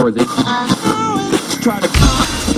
or they try to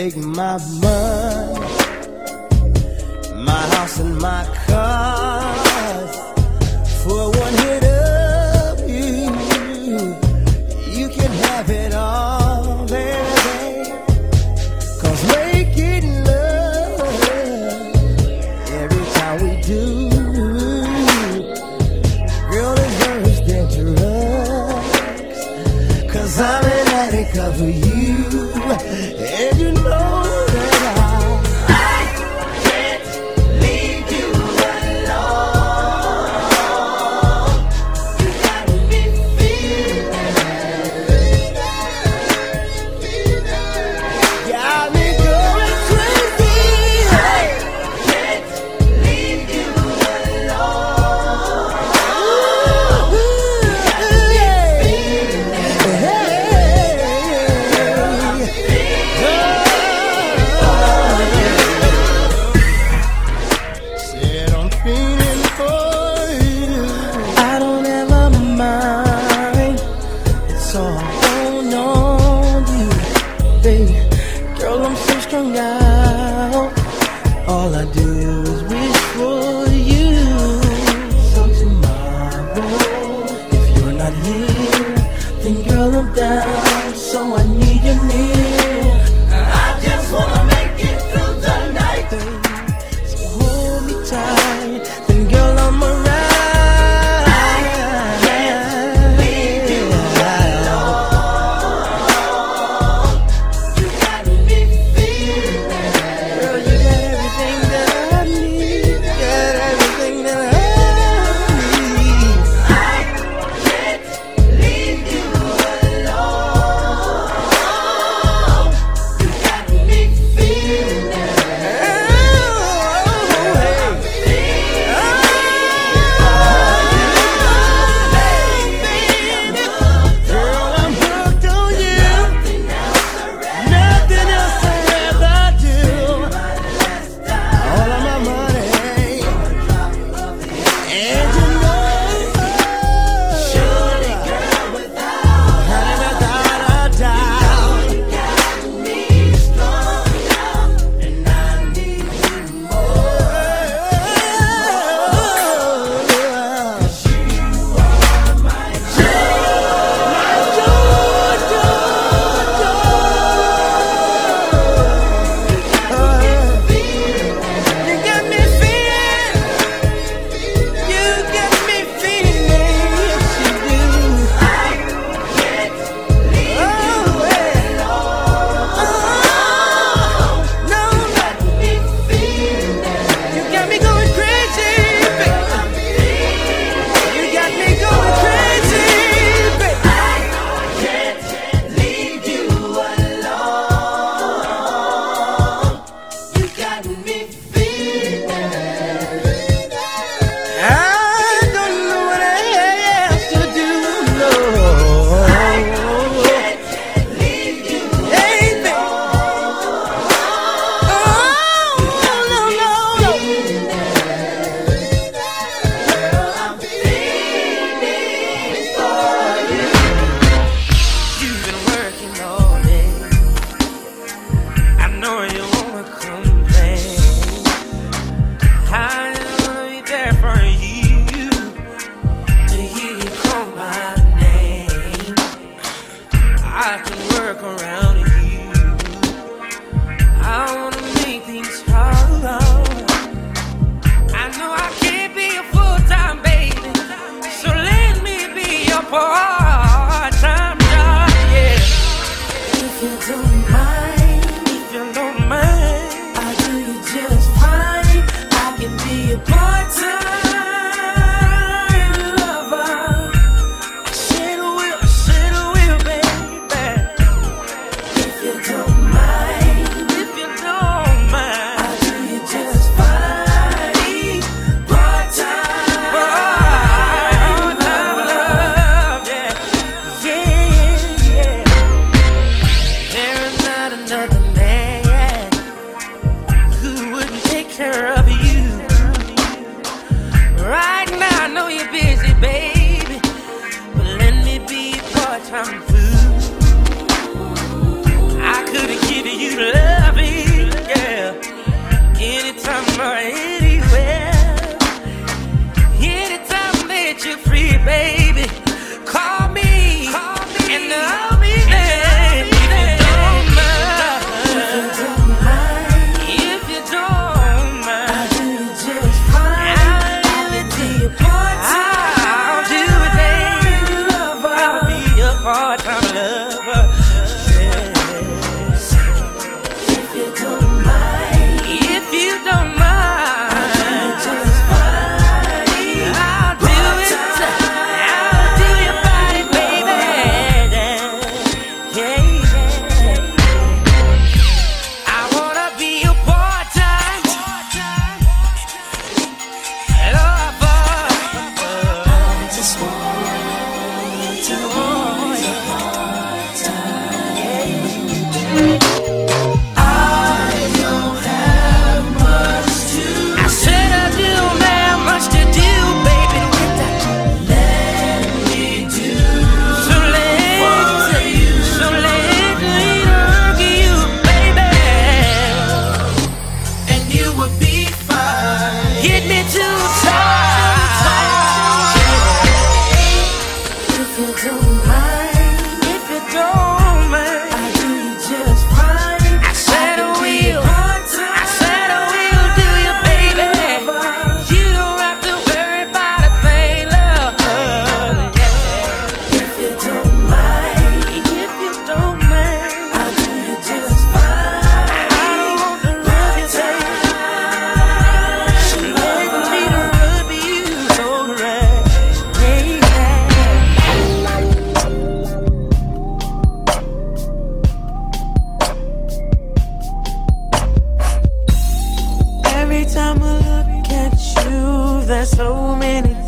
Take my mighty well. Anytime that you're free, baby. so many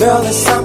Girl, there's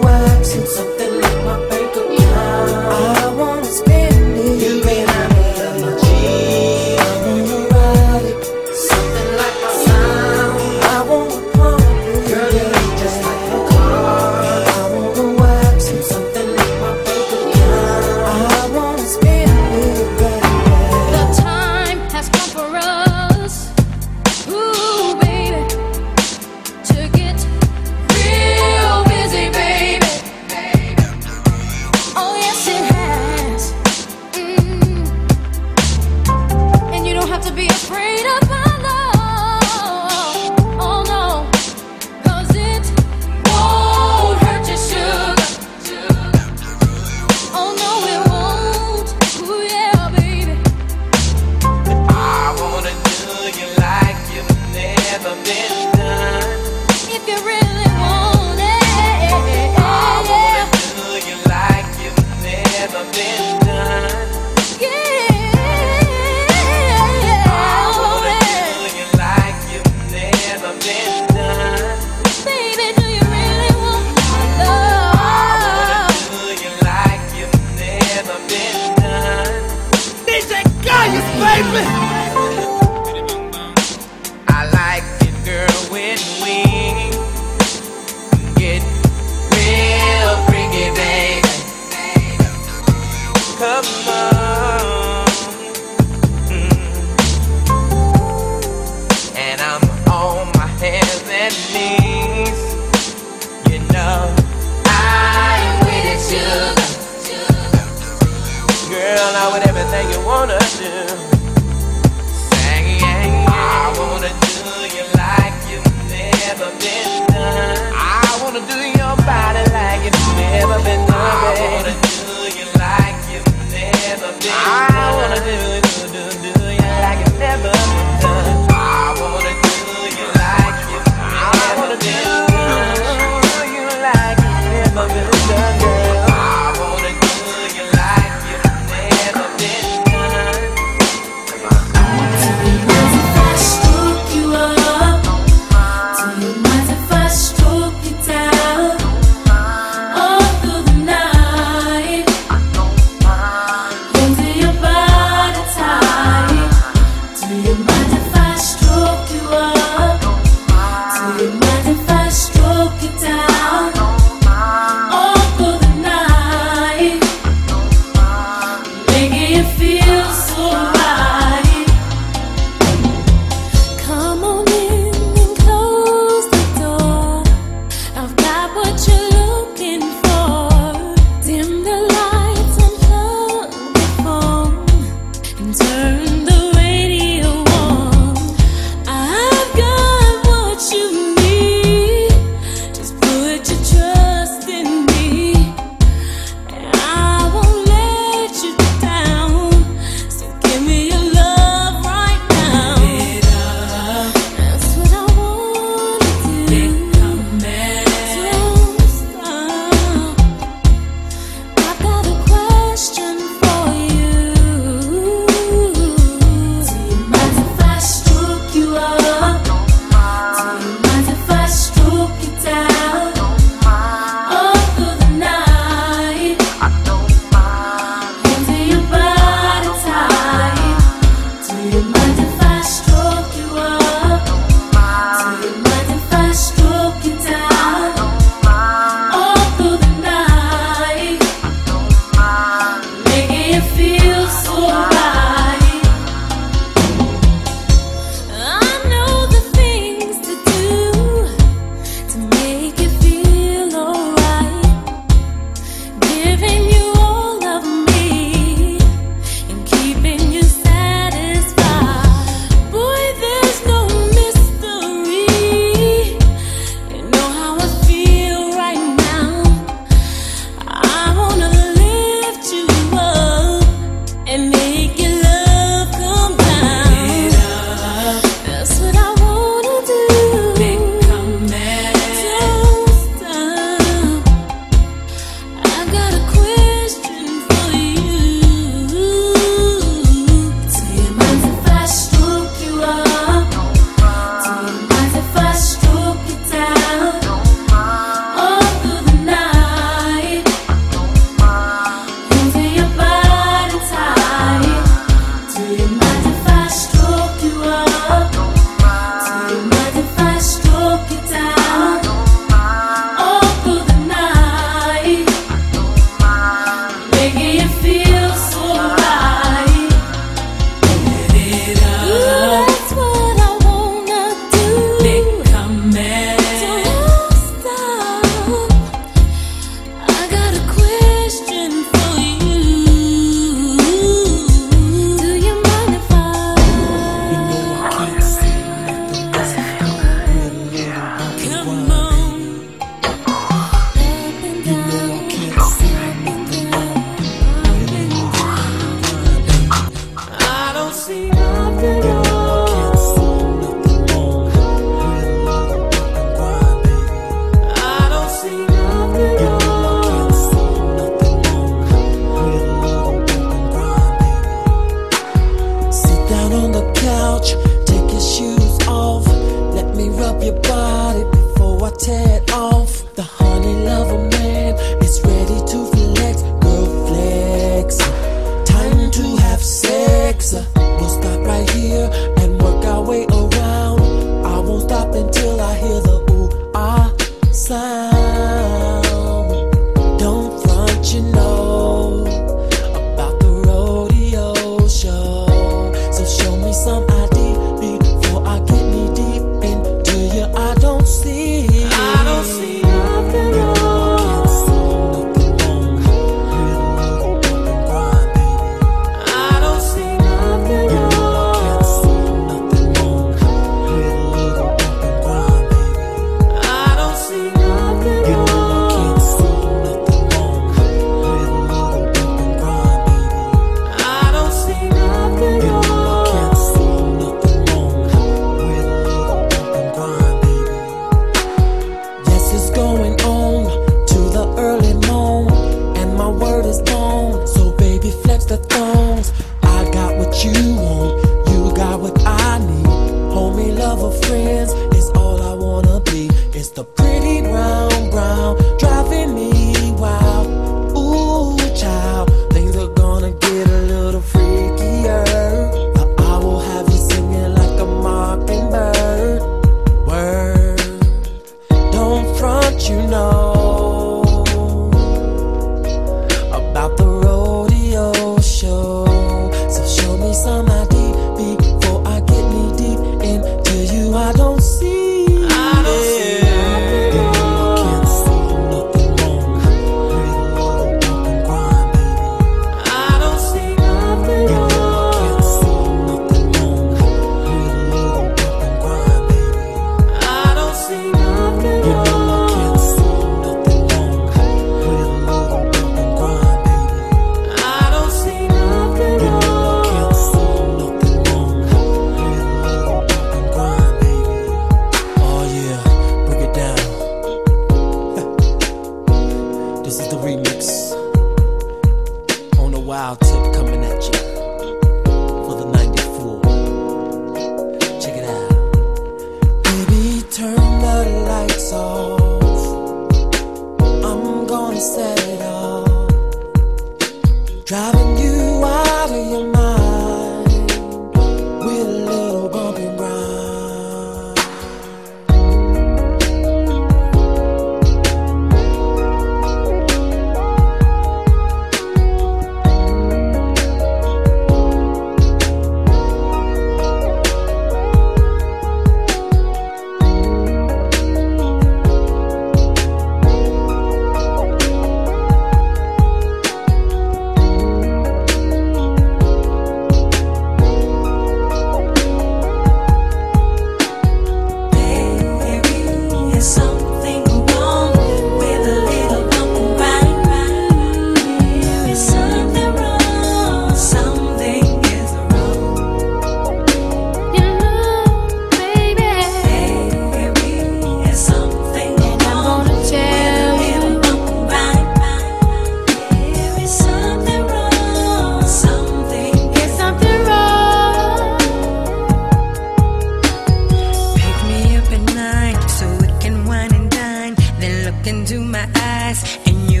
into my eyes and you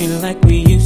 acting like we used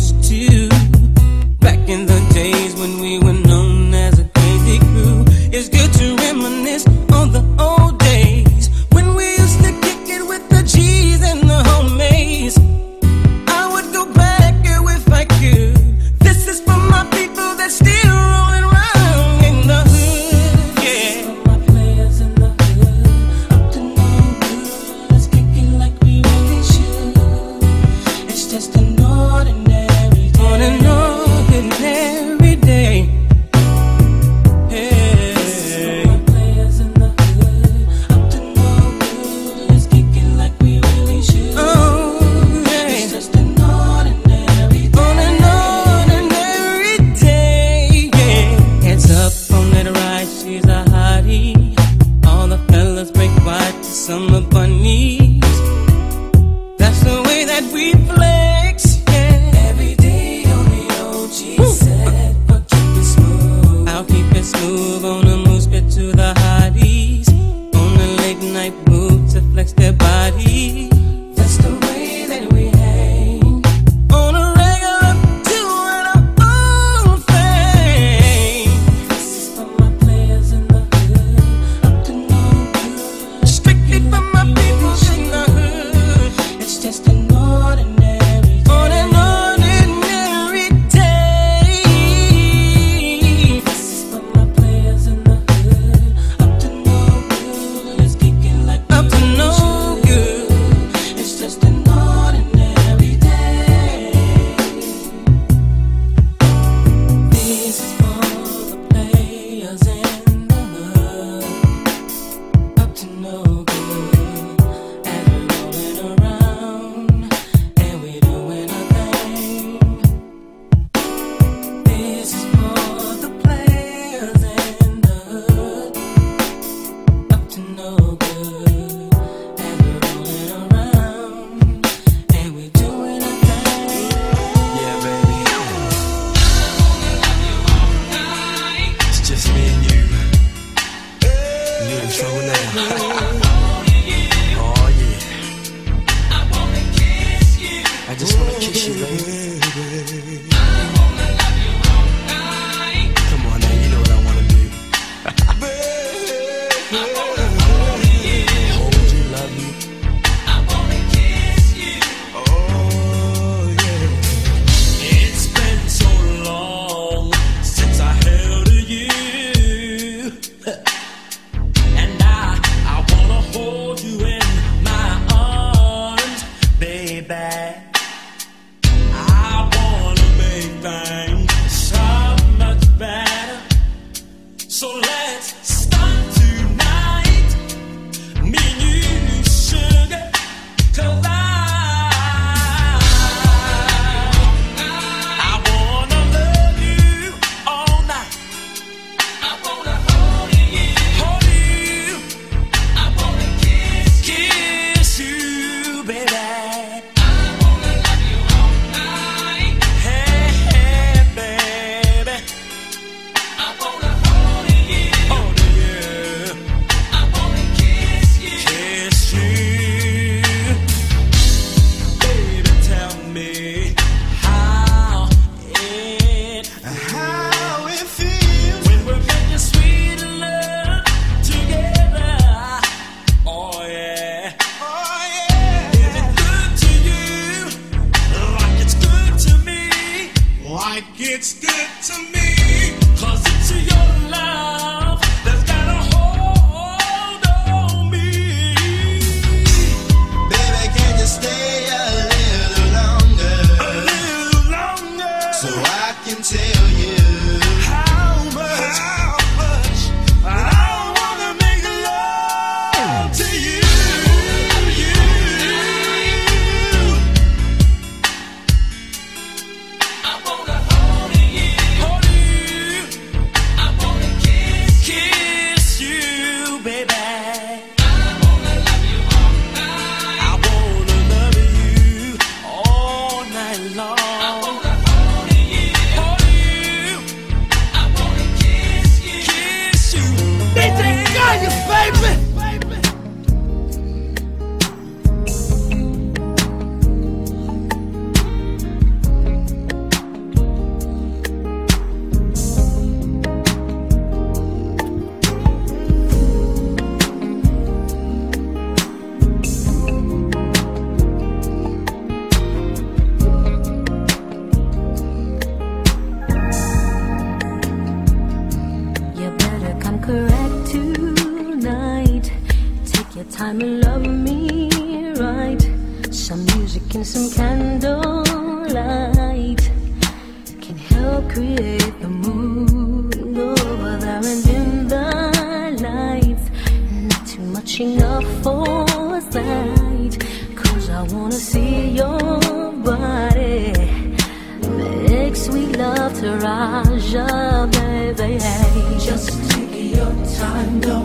time, don't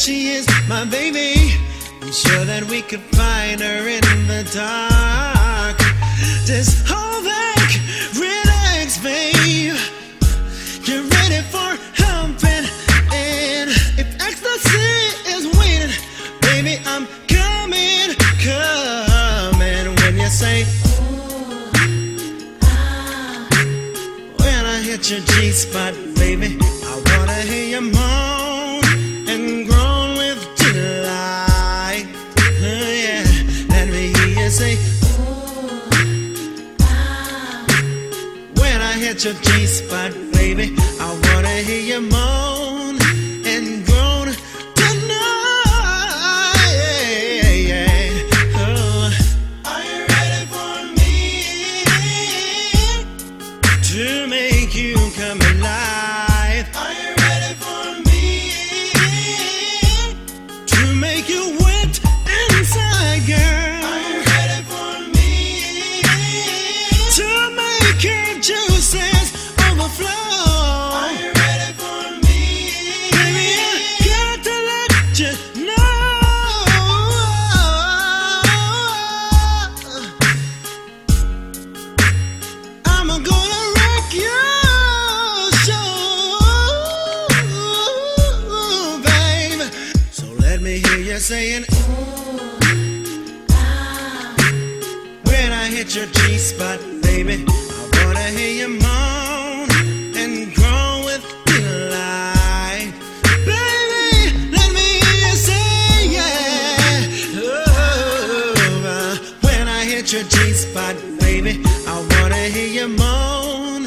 she is my baby. I'm sure that we could find her in the dark. Just hold back, relax, babe. Get ready for humping, and if ecstasy is waiting, baby, I'm coming, coming. When you say, Ooh, ah. when I hit your G spot, baby. such a G spot, baby. G spot, baby, I wanna hear you moan